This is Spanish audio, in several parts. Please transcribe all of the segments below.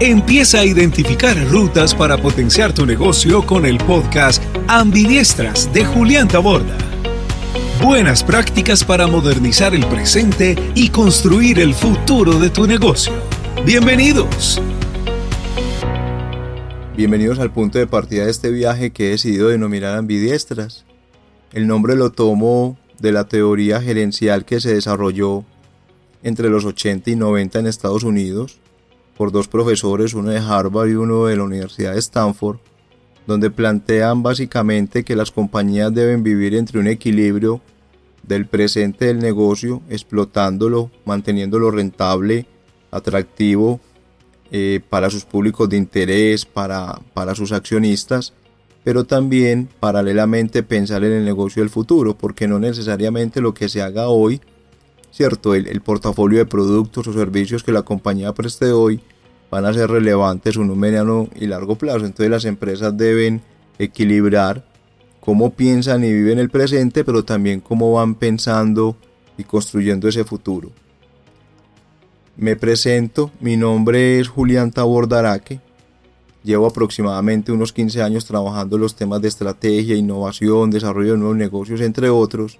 Empieza a identificar rutas para potenciar tu negocio con el podcast Ambidiestras de Julián Taborda. Buenas prácticas para modernizar el presente y construir el futuro de tu negocio. Bienvenidos. Bienvenidos al punto de partida de este viaje que he decidido denominar ambidiestras. El nombre lo tomo de la teoría gerencial que se desarrolló entre los 80 y 90 en Estados Unidos por dos profesores, uno de Harvard y uno de la Universidad de Stanford, donde plantean básicamente que las compañías deben vivir entre un equilibrio del presente del negocio, explotándolo, manteniéndolo rentable, atractivo eh, para sus públicos de interés, para, para sus accionistas, pero también paralelamente pensar en el negocio del futuro, porque no necesariamente lo que se haga hoy ¿cierto? El, portafolio de productos o servicios que la compañía preste hoy van a ser relevantes en un mediano y largo plazo. Entonces las empresas deben equilibrar cómo piensan y viven el presente, pero también cómo van pensando y construyendo ese futuro. Me presento, mi nombre es Julián Tabordaraque. Llevo aproximadamente unos 15 años trabajando en los temas de estrategia, innovación, desarrollo de nuevos negocios, entre otros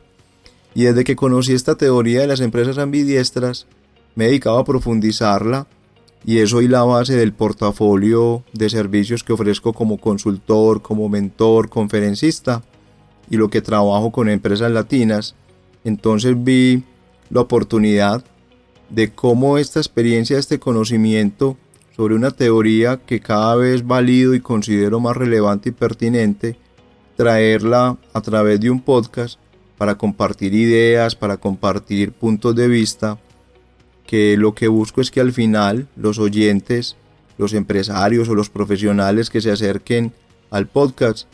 y desde que conocí esta teoría de las empresas ambidiestras, me he dedicado a profundizarla y es hoy la base del portafolio de servicios que ofrezco como consultor, como mentor, conferencista y lo que trabajo con empresas latinas. Entonces vi la oportunidad de cómo esta experiencia, este conocimiento sobre una teoría que cada vez valido y considero más relevante y pertinente, traerla a través de un podcast para compartir ideas, para compartir puntos de vista, que lo que busco es que al final los oyentes, los empresarios o los profesionales que se acerquen al podcast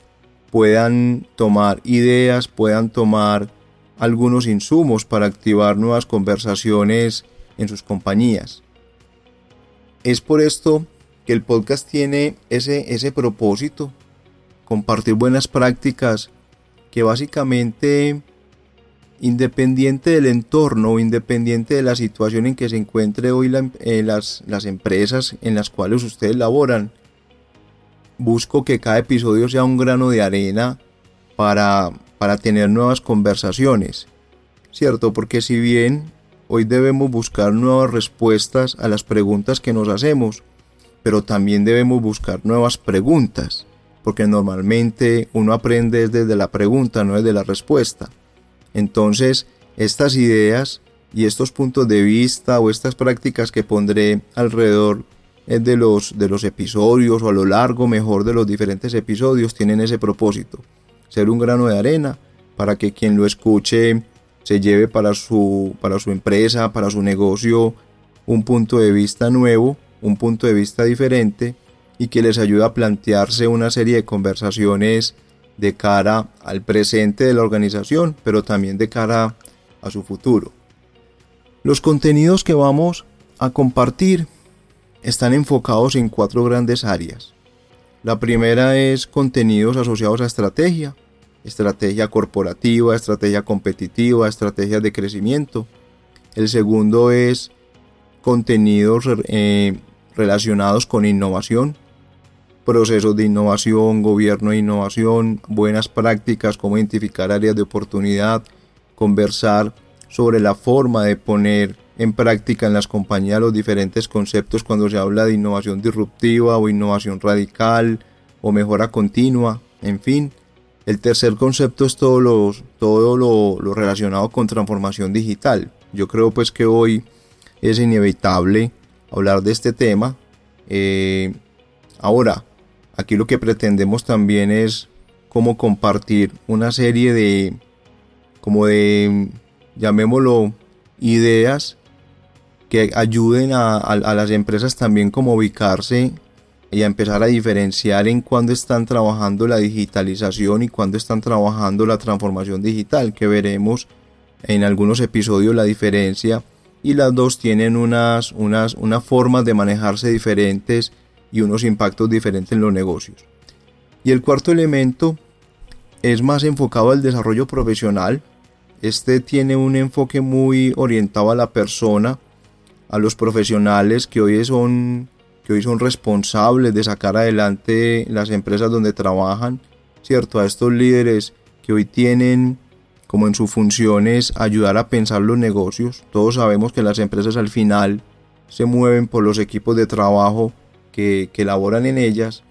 puedan tomar ideas, puedan tomar algunos insumos para activar nuevas conversaciones en sus compañías. Es por esto que el podcast tiene ese, ese propósito, compartir buenas prácticas que básicamente independiente del entorno, independiente de la situación en que se encuentre hoy eh, las, las empresas en las cuales ustedes laboran, busco que cada episodio sea un grano de arena para, para tener nuevas conversaciones, ¿cierto? Porque si bien hoy debemos buscar nuevas respuestas a las preguntas que nos hacemos, pero también debemos buscar nuevas preguntas, porque normalmente uno aprende desde la pregunta, no desde la respuesta. Entonces, estas ideas y estos puntos de vista o estas prácticas que pondré alrededor eh, de los, de los episodios o a lo largo mejor de los diferentes episodios tienen ese propósito, ser un grano de arena para que quien lo escuche se lleve para su, para su empresa, para su negocio, un punto de vista nuevo, un punto de vista diferente y que les ayude a plantearse una serie de conversaciones de cara al presente de la organización, pero también de cara a su futuro. Los contenidos que vamos a compartir están enfocados en cuatro grandes áreas. La primera es contenidos asociados a estrategia, estrategia corporativa, estrategia competitiva, estrategias de crecimiento. El segundo es contenidos eh, relacionados con innovación, procesos de innovación, gobierno de innovación, buenas prácticas, cómo identificar áreas de oportunidad, conversar sobre la forma de poner en práctica en las compañías los diferentes conceptos cuando se habla de innovación disruptiva o innovación radical o mejora continua, en fin. El tercer concepto es todo lo, todo lo, relacionado con transformación digital. Yo creo pues que hoy es inevitable hablar de este tema. Eh, ahora, Aquí lo que pretendemos también es como compartir una serie de, como de, llamémoslo, ideas que ayuden a, las empresas también como ubicarse y a empezar a diferenciar en cuándo están trabajando la digitalización y cuándo están trabajando la transformación digital, que veremos en algunos episodios la diferencia. Y las dos tienen unas, unas, unas formas de manejarse diferentes y unos impactos diferentes en los negocios. Y el cuarto elemento es más enfocado al desarrollo profesional. Este tiene un enfoque muy orientado a la persona, a los profesionales que hoy son que hoy son responsables de sacar adelante las empresas donde trabajan, ¿cierto? A estos líderes que hoy tienen como en sus funciones ayudar a pensar los negocios. Todos sabemos que las empresas al final se mueven por los equipos de trabajo que, que elaboran en ellas.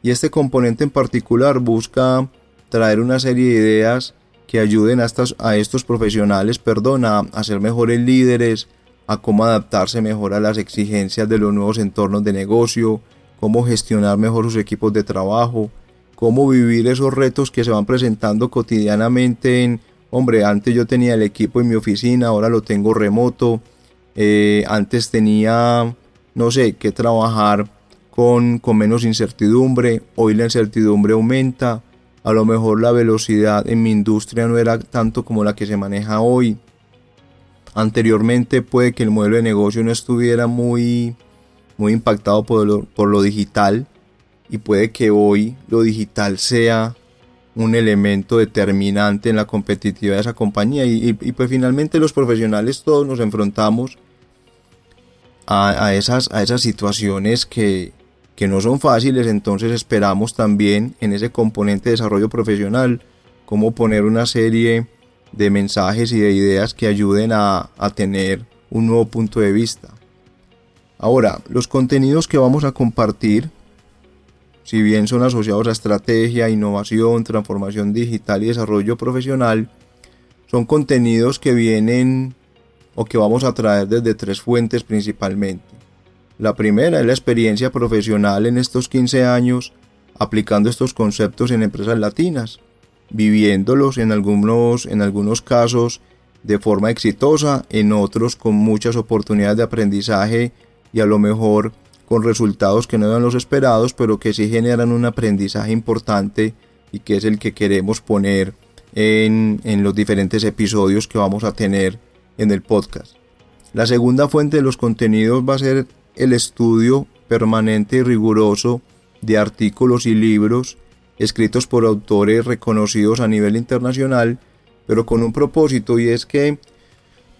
Y este componente en particular busca traer una serie de ideas que ayuden a, estas, a estos profesionales perdón, a, a ser mejores líderes, a cómo adaptarse mejor a las exigencias de los nuevos entornos de negocio, cómo gestionar mejor sus equipos de trabajo, cómo vivir esos retos que se van presentando cotidianamente en, hombre, antes yo tenía el equipo en mi oficina, ahora lo tengo remoto, eh, antes tenía, no sé, que trabajar con, con menos incertidumbre, hoy la incertidumbre aumenta, a lo mejor la velocidad en mi industria no era tanto como la que se maneja hoy, Anteriormente puede que el modelo de negocio no estuviera muy, muy impactado por lo, por lo digital y puede que hoy lo digital sea un elemento determinante en la competitividad de esa compañía. Y, pues finalmente los profesionales todos nos enfrentamos a, esas, a esas situaciones que, que no son fáciles, entonces esperamos también en ese componente de desarrollo profesional cómo poner una serie de mensajes y de ideas que ayuden a, tener un nuevo punto de vista. Ahora, los contenidos que vamos a compartir, si bien son asociados a estrategia, innovación, transformación digital y desarrollo profesional, son contenidos que vienen o que vamos a traer desde tres fuentes principalmente. La primera es la experiencia profesional en estos 15 años aplicando estos conceptos en empresas latinas viviéndolos en algunos, en algunos casos de forma exitosa, en otros con muchas oportunidades de aprendizaje y a lo mejor con resultados que no eran los esperados, pero que sí generan un aprendizaje importante y que es el que queremos poner en, en los diferentes episodios que vamos a tener en el podcast. La segunda fuente de los contenidos va a ser el estudio permanente y riguroso de artículos y libros escritos por autores reconocidos a nivel internacional, pero con un propósito y es que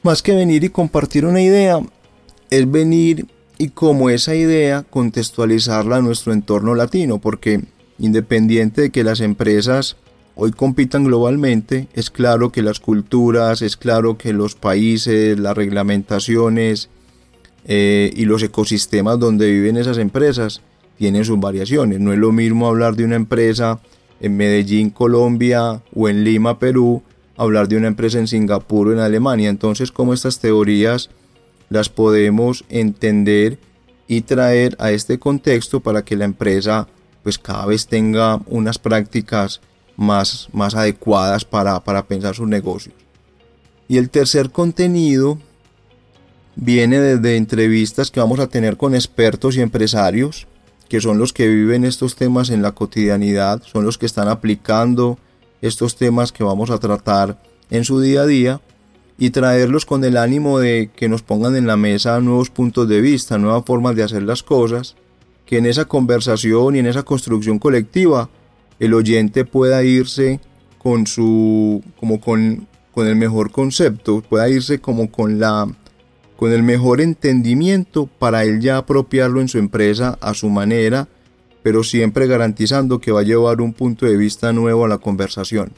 más que venir y compartir una idea, es venir y como esa idea contextualizarla a nuestro entorno latino, porque independiente de que las empresas hoy compitan globalmente, es claro que las culturas, es claro que los países, las reglamentaciones eh, y los ecosistemas donde viven esas empresas tienen sus variaciones. No es lo mismo hablar de una empresa en Medellín, Colombia o en Lima, Perú, hablar de una empresa en Singapur o en Alemania. Entonces, ¿cómo estas teorías las podemos entender y traer a este contexto para que la empresa pues cada vez tenga unas prácticas más, más adecuadas para, para pensar sus negocios. Y el tercer contenido viene desde entrevistas que vamos a tener con expertos y empresarios que son los que viven estos temas en la cotidianidad, son los que están aplicando estos temas que vamos a tratar en su día a día y traerlos con el ánimo de que nos pongan en la mesa nuevos puntos de vista, nuevas formas de hacer las cosas, que en esa conversación y en esa construcción colectiva el oyente pueda irse con su como con, con el mejor concepto, pueda irse como con la con el mejor entendimiento para él ya apropiarlo en su empresa a su manera, pero siempre garantizando que va a llevar un punto de vista nuevo a la conversación.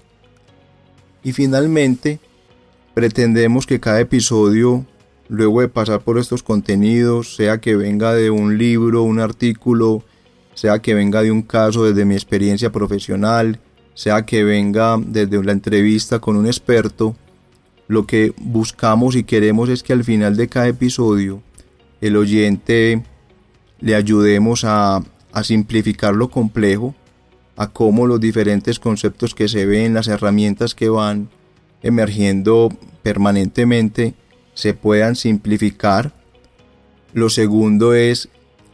Y finalmente, pretendemos que cada episodio, luego de pasar por estos contenidos, sea que venga de un libro, un artículo, sea que venga de un caso desde mi experiencia profesional, sea que venga desde la entrevista con un experto, lo que buscamos y queremos es que al final de cada episodio el oyente le ayudemos a, simplificar lo complejo, a cómo los diferentes conceptos que se ven, las herramientas que van emergiendo permanentemente, se puedan simplificar. Lo segundo es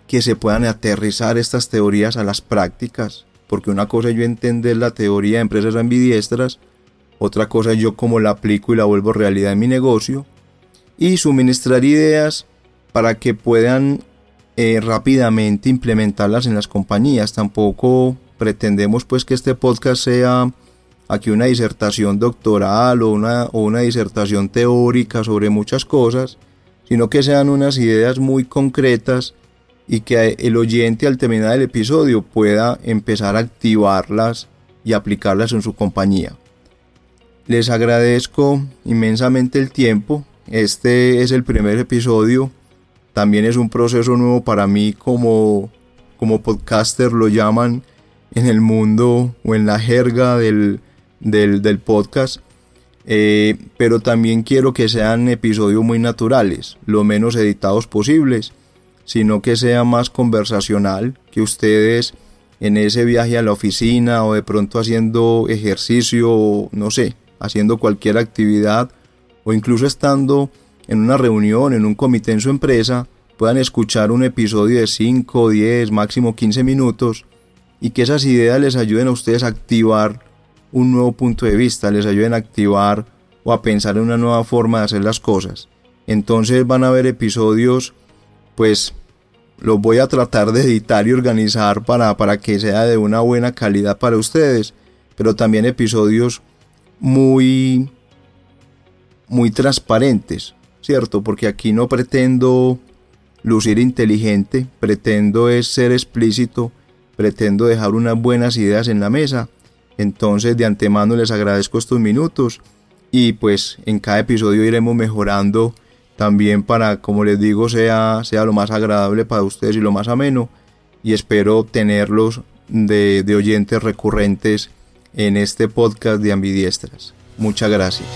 que se puedan aterrizar estas teorías a las prácticas, porque una cosa es yo entender la teoría de empresas ambidiestras, otra cosa es yo cómo la aplico y la vuelvo realidad en mi negocio. Y suministrar ideas para que puedan eh, rápidamente implementarlas en las compañías. Tampoco pretendemos pues que este podcast sea aquí una disertación doctoral o una, o una disertación teórica sobre muchas cosas, sino que sean unas ideas muy concretas y que el oyente al terminar el episodio pueda empezar a activarlas y aplicarlas en su compañía. Les agradezco inmensamente el tiempo. Este es el primer episodio. También es un proceso nuevo para mí como, como podcaster, lo llaman en el mundo o en la jerga del, del, podcast. Eh, pero también quiero que sean episodios muy naturales, lo menos editados posibles, sino que sea más conversacional, que ustedes en ese viaje a la oficina o de pronto haciendo ejercicio, no sé, haciendo cualquier actividad o incluso estando en una reunión, en un comité en su empresa, puedan escuchar un episodio de 5, 10, máximo 15 minutos y que esas ideas les ayuden a ustedes a activar un nuevo punto de vista, les ayuden a activar o a pensar en una nueva forma de hacer las cosas. Entonces van a haber episodios, pues los voy a tratar de editar y organizar para, para que sea de una buena calidad para ustedes, pero también episodios muy, muy transparentes, ¿cierto? Porque aquí no pretendo lucir inteligente, pretendo es ser explícito, pretendo dejar unas buenas ideas en la mesa entonces de antemano les agradezco estos minutos y pues en cada episodio iremos mejorando también para, como les digo, sea, sea lo más agradable para ustedes y lo más ameno. Y espero tenerlos de, de oyentes recurrentes en este podcast de Ambidiestras. Muchas gracias.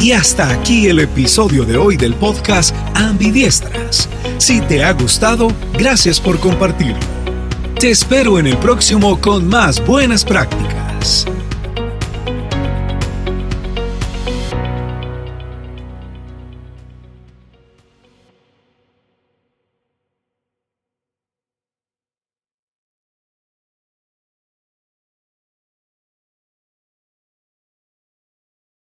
Y hasta aquí el episodio de hoy del podcast Ambidiestras. Si te ha gustado, gracias por compartirlo. Te espero en el próximo con más buenas prácticas.